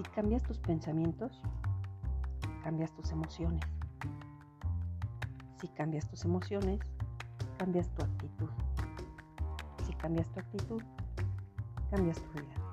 Si cambias tus pensamientos, cambias tus emociones. Si cambias tus emociones, cambias tu actitud. Si cambias tu actitud, cambias tu vida.